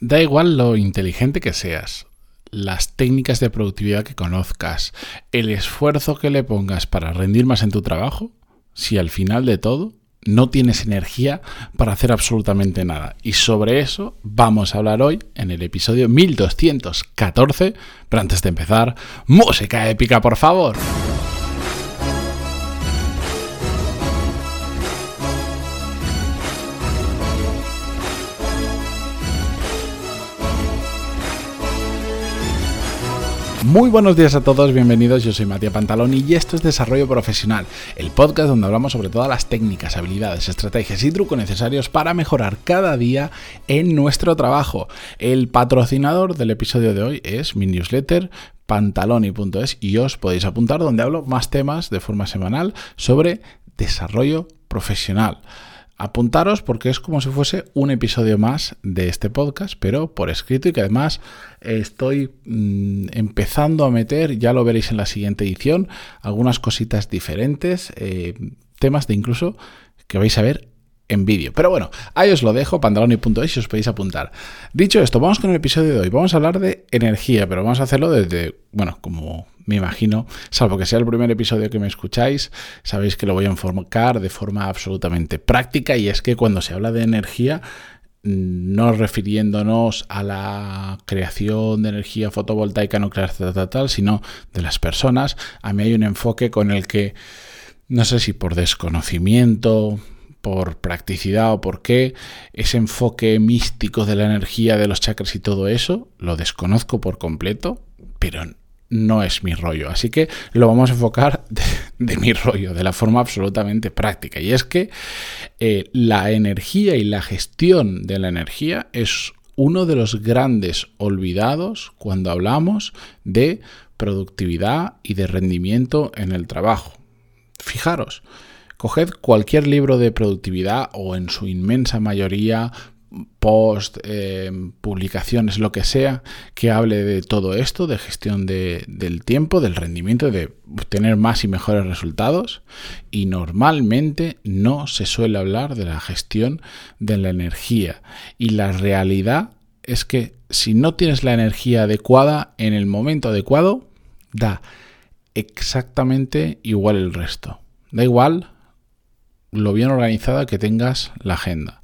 Da igual lo inteligente que seas, las técnicas de productividad que conozcas, el esfuerzo que le pongas para rendir más en tu trabajo, si al final de todo no tienes energía para hacer absolutamente nada. Y sobre eso vamos a hablar hoy en el episodio 1214. Pero antes de empezar, música épica, por favor. Muy buenos días a todos, bienvenidos. Yo soy Matías Pantaloni y esto es Desarrollo Profesional, el podcast donde hablamos sobre todas las técnicas, habilidades, estrategias y trucos necesarios para mejorar cada día en nuestro trabajo. El patrocinador del episodio de hoy es mi newsletter pantaloni.es y os podéis apuntar donde hablo más temas de forma semanal sobre desarrollo profesional apuntaros porque es como si fuese un episodio más de este podcast, pero por escrito y que además estoy mm, empezando a meter, ya lo veréis en la siguiente edición, algunas cositas diferentes, eh, temas de incluso que vais a ver en vídeo. Pero bueno, ahí os lo dejo, pantaloni.es y os podéis apuntar. Dicho esto, vamos con el episodio de hoy. Vamos a hablar de energía, pero vamos a hacerlo desde, bueno, como me imagino, salvo que sea el primer episodio que me escucháis, sabéis que lo voy a enfocar de forma absolutamente práctica y es que cuando se habla de energía, no refiriéndonos a la creación de energía fotovoltaica nuclear, tal, tal, sino de las personas, a mí hay un enfoque con el que, no sé si por desconocimiento, por practicidad o por qué, ese enfoque místico de la energía de los chakras y todo eso, lo desconozco por completo, pero no es mi rollo. Así que lo vamos a enfocar de, mi rollo, de la forma absolutamente práctica. Y es que eh, la energía y la gestión de la energía es uno de los grandes olvidados cuando hablamos de productividad y de rendimiento en el trabajo. Fijaros, Coged cualquier libro de productividad o en su inmensa mayoría post, eh, publicaciones, lo que sea, que hable de todo esto, de gestión del tiempo, del rendimiento, de obtener más y mejores resultados. Y normalmente no se suele hablar de la gestión de la energía. Y la realidad es que si no tienes la energía adecuada en el momento adecuado, da exactamente igual el resto. Da igual lo bien organizada que tengas la agenda.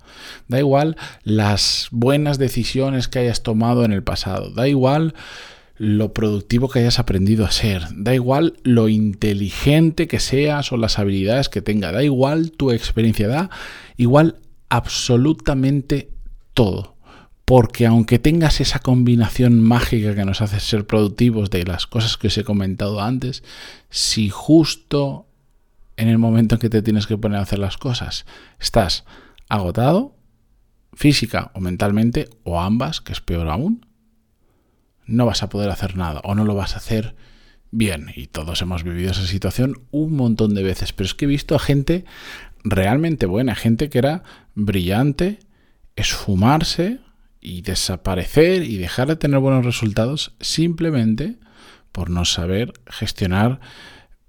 Da igual las buenas decisiones que hayas tomado en el pasado. Da igual lo productivo que hayas aprendido a ser. Da igual lo inteligente que seas o las habilidades que tenga. Da igual tu experiencia. Da igual absolutamente todo. Porque aunque tengas esa combinación mágica que nos hace ser productivos de las cosas que os he comentado antes, si justo en el momento en que te tienes que poner a hacer las cosas. Estás agotado, física o mentalmente, o ambas, que es peor aún. No vas a poder hacer nada o no lo vas a hacer bien. Y todos hemos vivido esa situación un montón de veces. Pero es que he visto a gente realmente buena, gente que era brillante, esfumarse y desaparecer y dejar de tener buenos resultados simplemente por no saber gestionar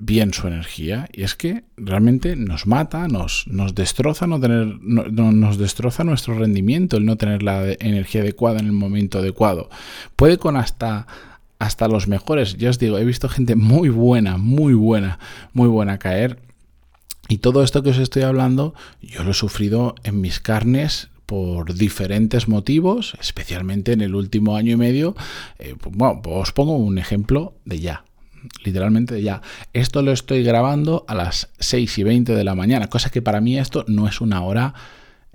bien su energía y es que realmente nos mata, nos, nos destroza no tener, nos destroza nuestro rendimiento el no tener la energía adecuada en el momento adecuado. Puede con hasta hasta los mejores, ya os digo, he visto gente muy buena, muy buena, muy buena caer. Y todo esto que os estoy hablando, yo lo he sufrido en mis carnes por diferentes motivos, especialmente en el último año y medio. Eh, pues, bueno, os pongo un ejemplo de ya literalmente ya. Esto lo estoy grabando a las 6 y 20 de la mañana, cosa que para mí esto no es una hora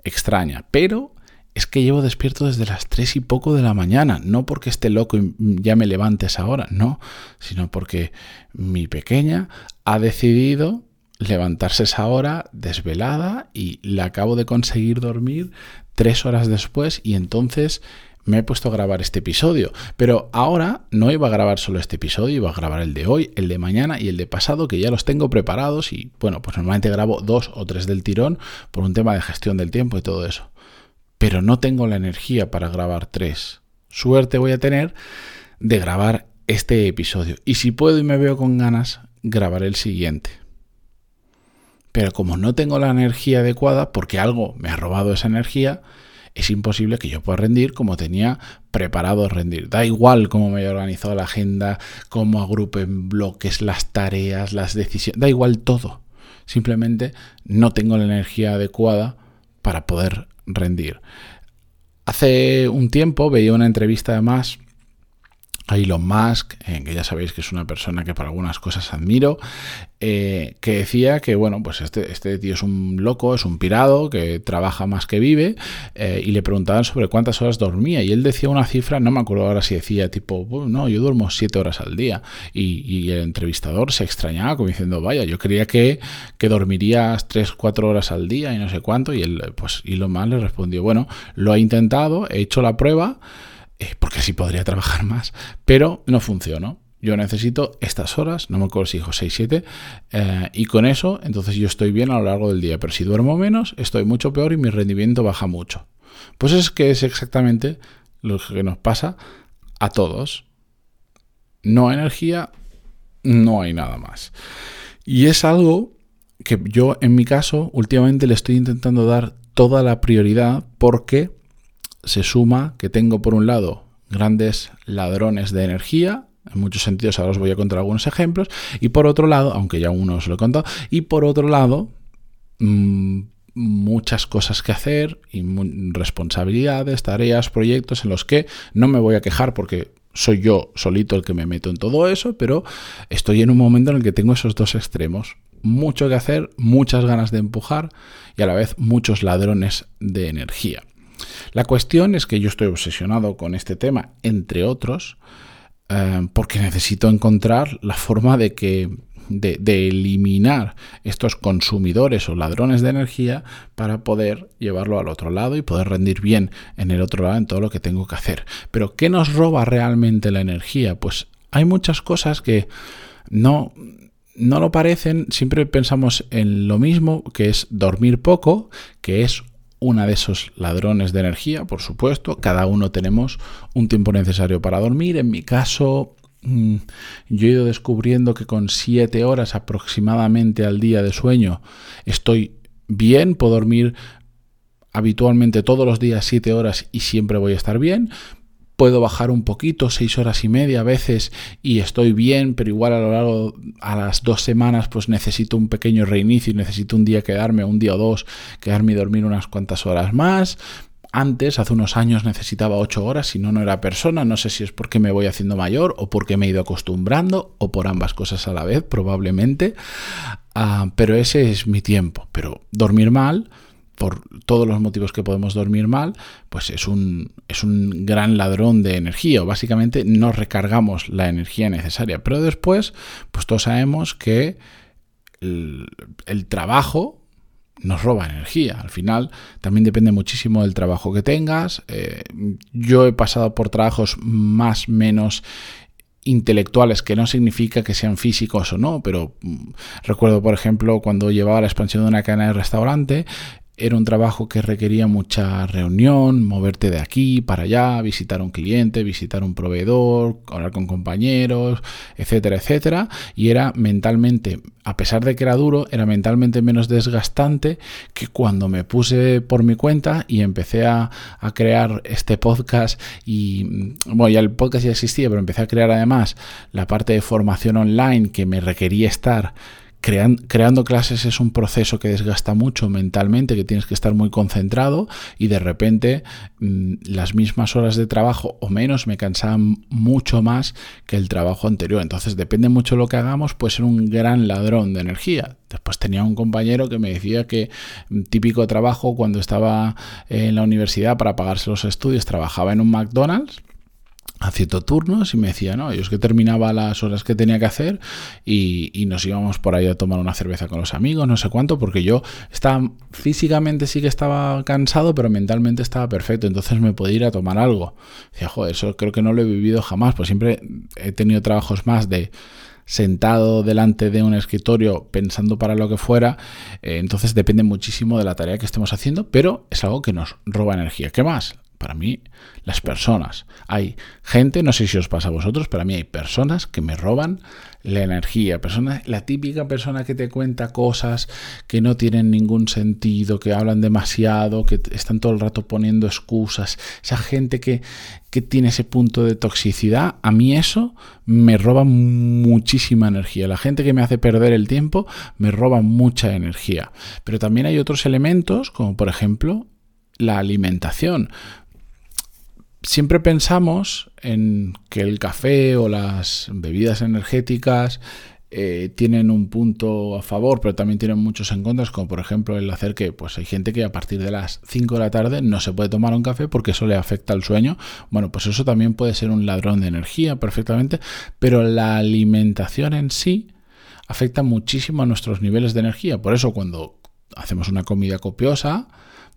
extraña, pero es que llevo despierto desde las 3 y poco de la mañana, no porque esté loco y ya me levantes ahora, no, sino porque mi pequeña ha decidido levantarse esa hora desvelada y la acabo de conseguir dormir tres horas después y entonces me he puesto a grabar este episodio. Pero ahora no iba a grabar solo este episodio, iba a grabar el de hoy, el de mañana y el de pasado, que ya los tengo preparados y bueno, pues normalmente grabo dos o tres del tirón por un tema de gestión del tiempo y todo eso. Pero no tengo la energía para grabar tres. Suerte voy a tener de grabar este episodio. Y si puedo y me veo con ganas, grabaré el siguiente. Pero como no tengo la energía adecuada, porque algo me ha robado esa energía, es imposible que yo pueda rendir como tenía preparado rendir. Da igual cómo me haya organizado la agenda, cómo agrupe en bloques las tareas, las decisiones, da igual todo. Simplemente no tengo la energía adecuada para poder rendir. Hace un tiempo veía una entrevista además a Elon Musk, que ya sabéis que es una persona que para algunas cosas admiro, eh, que decía que, bueno, pues este, este, tío es un loco, es un pirado, que trabaja más que vive, eh, y le preguntaban sobre cuántas horas dormía, y él decía una cifra, no me acuerdo ahora si decía tipo, no, yo duermo siete horas al día, y, el entrevistador se extrañaba como diciendo, vaya, yo creía que, que dormirías tres, cuatro horas al día y no sé cuánto, y él, pues Elon Musk le respondió, bueno, lo ha intentado, he hecho la prueba, porque así podría trabajar más, pero no funcionó. Yo necesito estas horas, no me acuerdo si dijo 6, 7, eh, y con eso, entonces yo estoy bien a lo largo del día, pero si duermo menos, estoy mucho peor y mi rendimiento baja mucho. Pues es que es exactamente lo que nos pasa a todos. No hay energía, no hay nada más. Y es algo que yo, en mi caso, últimamente le estoy intentando dar toda la prioridad porque se suma que tengo por un lado grandes ladrones de energía, en muchos sentidos ahora os voy a contar algunos ejemplos, y por otro lado, aunque ya uno os lo he contado, y por otro lado, mm, muchas cosas que hacer y responsabilidades, tareas, proyectos en los que no me voy a quejar porque soy yo solito el que me meto en todo eso, pero estoy en un momento en el que tengo esos dos extremos. Mucho que hacer, muchas ganas de empujar y a la vez muchos ladrones de energía. La cuestión es que yo estoy obsesionado con este tema, entre otros, eh, porque necesito encontrar la forma de que de, eliminar estos consumidores o ladrones de energía para poder llevarlo al otro lado y poder rendir bien en el otro lado en todo lo que tengo que hacer. Pero ¿qué nos roba realmente la energía? Pues hay muchas cosas que no, no lo parecen, siempre pensamos en lo mismo, que es dormir poco, que es una de esos ladrones de energía, por supuesto. Cada uno tenemos un tiempo necesario para dormir. En mi caso, mm, yo he ido descubriendo que con siete horas aproximadamente al día de sueño estoy bien, puedo dormir habitualmente todos los días siete horas y siempre voy a estar bien puedo bajar un poquito, seis horas y media a veces, y estoy bien, pero igual a lo largo, a las dos semanas, pues necesito un pequeño reinicio necesito un día quedarme, un día o dos, quedarme y dormir unas cuantas horas más. Antes, hace unos años, necesitaba ocho horas, si no, no era persona. No sé si es porque me voy haciendo mayor o porque me he ido acostumbrando o por ambas cosas a la vez, probablemente. Ah, pero ese es mi tiempo. Pero dormir mal, por todos los motivos que podemos dormir mal, pues es un, es un gran ladrón de energía, o básicamente no recargamos la energía necesaria. Pero después, pues todos sabemos que el, trabajo nos roba energía. Al final también depende muchísimo del trabajo que tengas. Eh, yo he pasado por trabajos más menos intelectuales, que no significa que sean físicos o no, pero mm, recuerdo, por ejemplo, cuando llevaba la expansión de una cadena de restaurante, era un trabajo que requería mucha reunión, moverte de aquí para allá, visitar a un cliente, visitar un proveedor, hablar con compañeros, etcétera, etcétera. Y era mentalmente, a pesar de que era duro, era mentalmente menos desgastante que cuando me puse por mi cuenta y empecé a, a crear este podcast. Y bueno, ya el podcast ya existía, pero empecé a crear además la parte de formación online que me requería estar creando clases es un proceso que desgasta mucho mentalmente, que tienes que estar muy concentrado y de repente mm, las mismas horas de trabajo o menos me cansaban mucho más que el trabajo anterior. Entonces depende mucho de lo que hagamos, puede ser un gran ladrón de energía. Después tenía un compañero que me decía que mm, típico trabajo cuando estaba en la universidad para pagarse los estudios trabajaba en un McDonald's haciendo turnos y me decía, no, yo es que terminaba las horas que tenía que hacer y, nos íbamos por ahí a tomar una cerveza con los amigos, no sé cuánto, porque yo estaba físicamente sí que estaba cansado, pero mentalmente estaba perfecto, entonces me podía ir a tomar algo. Decía, joder, eso creo que no lo he vivido jamás, pues siempre he tenido trabajos más de sentado delante de un escritorio pensando para lo que fuera, eh, entonces depende muchísimo de la tarea que estemos haciendo, pero es algo que nos roba energía. ¿Qué más? Para mí, las personas. Hay gente, no sé si os pasa a vosotros, pero a mí hay personas que me roban la energía. Persona, la típica persona que te cuenta cosas que no tienen ningún sentido, que hablan demasiado, que están todo el rato poniendo excusas. Esa gente que, que tiene ese punto de toxicidad, a mí eso me roba muchísima energía. La gente que me hace perder el tiempo me roba mucha energía. Pero también hay otros elementos, como por ejemplo la alimentación siempre pensamos en que el café o las bebidas energéticas eh, tienen un punto a favor, pero también tienen muchos en contra, como por ejemplo el hacer que pues hay gente que a partir de las 5 de la tarde no se puede tomar un café porque eso le afecta al sueño. Bueno, pues eso también puede ser un ladrón de energía perfectamente, pero la alimentación en sí afecta muchísimo a nuestros niveles de energía. Por eso cuando hacemos una comida copiosa,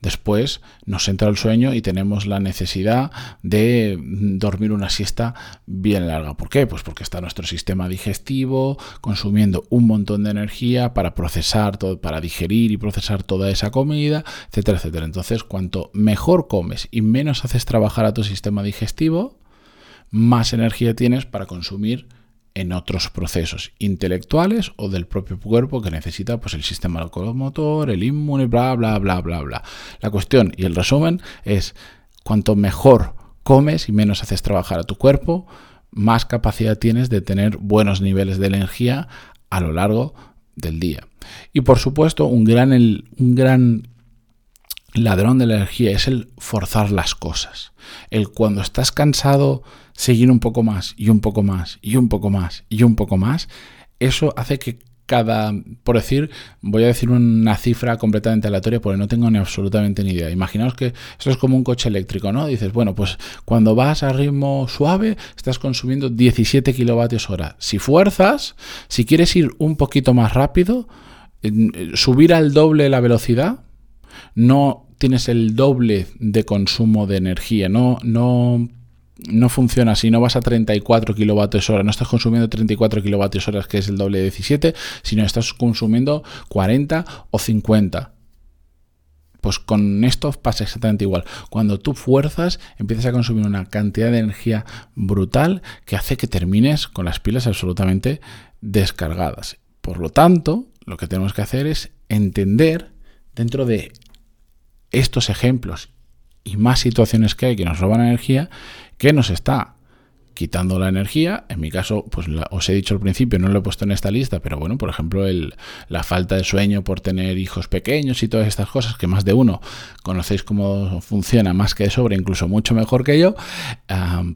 Después nos entra el sueño y tenemos la necesidad de dormir una siesta bien larga. ¿Por qué? Pues porque está nuestro sistema digestivo consumiendo un montón de energía para procesar todo, para digerir y procesar toda esa comida, etcétera, etcétera. Entonces, cuanto mejor comes y menos haces trabajar a tu sistema digestivo, más energía tienes para consumir en otros procesos intelectuales o del propio cuerpo que necesita pues el sistema locomotor, el inmune, bla bla bla bla bla. La cuestión y el resumen es cuanto mejor comes y menos haces trabajar a tu cuerpo, más capacidad tienes de tener buenos niveles de energía a lo largo del día. Y por supuesto, un gran, un gran ladrón de la energía es el forzar las cosas. El cuando estás cansado seguir un poco más y un poco más y un poco más y un poco más, eso hace que cada, por decir, voy a decir una cifra completamente aleatoria porque no tengo ni absolutamente ni idea. Imaginaos que esto es como un coche eléctrico, ¿no? Dices, bueno, pues cuando vas a ritmo suave estás consumiendo 17 kilovatios hora. Si fuerzas, si quieres ir un poquito más rápido, subir al doble la velocidad, no tienes el doble de consumo de energía, no, no no funciona si no vas a 34 kilovatios hora, no estás consumiendo 34 kilovatios horas, que es el doble de 17, sino estás consumiendo 40 o 50. Pues con esto pasa exactamente igual. Cuando tú fuerzas, empiezas a consumir una cantidad de energía brutal que hace que termines con las pilas absolutamente descargadas. Por lo tanto, lo que tenemos que hacer es entender dentro de estos ejemplos y más situaciones que hay que nos roban energía, que nos está quitando la energía. En mi caso, pues os he dicho al principio, no lo he puesto en esta lista, pero bueno, por ejemplo, el, la falta de sueño por tener hijos pequeños y todas estas cosas, que más de uno conocéis cómo funciona más que de sobra, incluso mucho mejor que yo,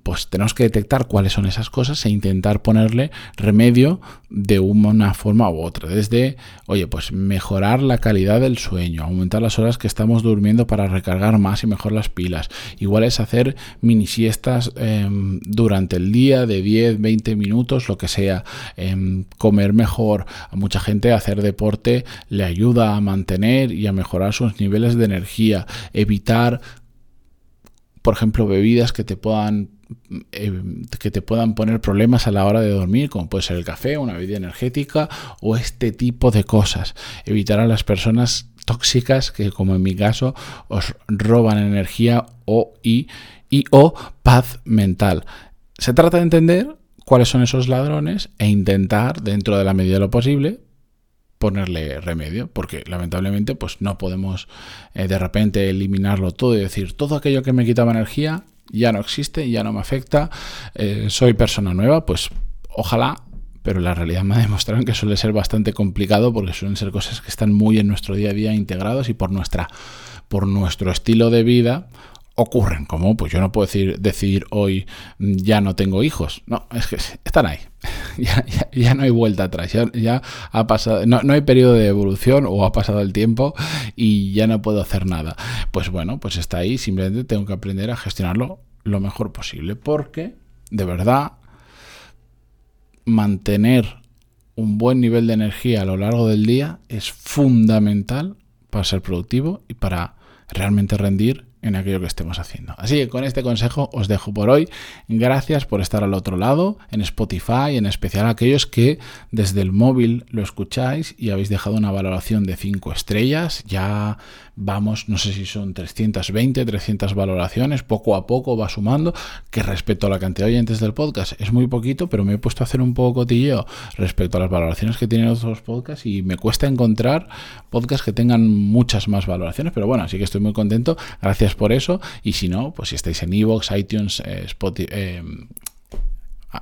pues tenemos que detectar cuáles son esas cosas e intentar ponerle remedio de una forma u otra. Desde, oye, pues mejorar la calidad del sueño, aumentar las horas que estamos durmiendo para recargar más y mejor las pilas. Igual es hacer mini siestas em, durante el día de 10, 20 minutos, lo que sea, em, comer mejor. A mucha gente hacer deporte le ayuda a mantener y a mejorar sus niveles de energía, evitar por ejemplo, bebidas que te puedan em, que te puedan poner problemas a la hora de dormir, como puede ser el café, una bebida energética o este tipo de cosas. Evitar a las personas tóxicas que, como en mi caso, os roban energía o y, y o paz mental. Se trata de entender cuáles son esos ladrones e intentar, dentro de la medida de lo posible, ponerle remedio, porque lamentablemente pues no podemos eh, de repente eliminarlo todo y decir todo aquello que me quitaba energía ya no existe, ya no me afecta, eh, soy persona nueva, pues ojalá, pero la realidad me ha demostrado que suele ser bastante complicado porque suelen ser cosas que están muy en nuestro día a día integrados y por nuestra por nuestro estilo de vida ocurren, como pues yo no puedo decir, decir hoy ya no tengo hijos, no, es que están ahí, ya, no hay vuelta atrás, ya, ha pasado, no, hay periodo de evolución o ha pasado el tiempo y ya no puedo hacer nada. Pues bueno, pues está ahí, simplemente tengo que aprender a gestionarlo lo mejor posible, porque de verdad mantener un buen nivel de energía a lo largo del día es fundamental para ser productivo y para realmente rendir en aquello que estemos haciendo. Así que con este consejo os dejo por hoy. Gracias por estar al otro lado, en Spotify, en especial aquellos que desde el móvil lo escucháis y habéis dejado una valoración de 5 estrellas. Ya vamos, no sé si son 320, 300 valoraciones, poco a poco va sumando, que respecto a la cantidad de oyentes del podcast es muy poquito, pero me he puesto a hacer un poco cotilleo respecto a las valoraciones que tienen otros podcasts y me cuesta encontrar podcasts que tengan muchas más valoraciones, pero bueno, así que estoy muy contento, gracias por eso, y si no, pues si estáis en Evox, iTunes, eh, Spotify, eh,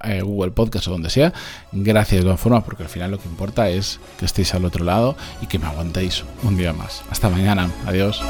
eh, Google Podcast o donde sea, gracias de todas formas, porque al final lo que importa es que estéis al otro lado y que me aguantéis un día más. Hasta mañana, adiós.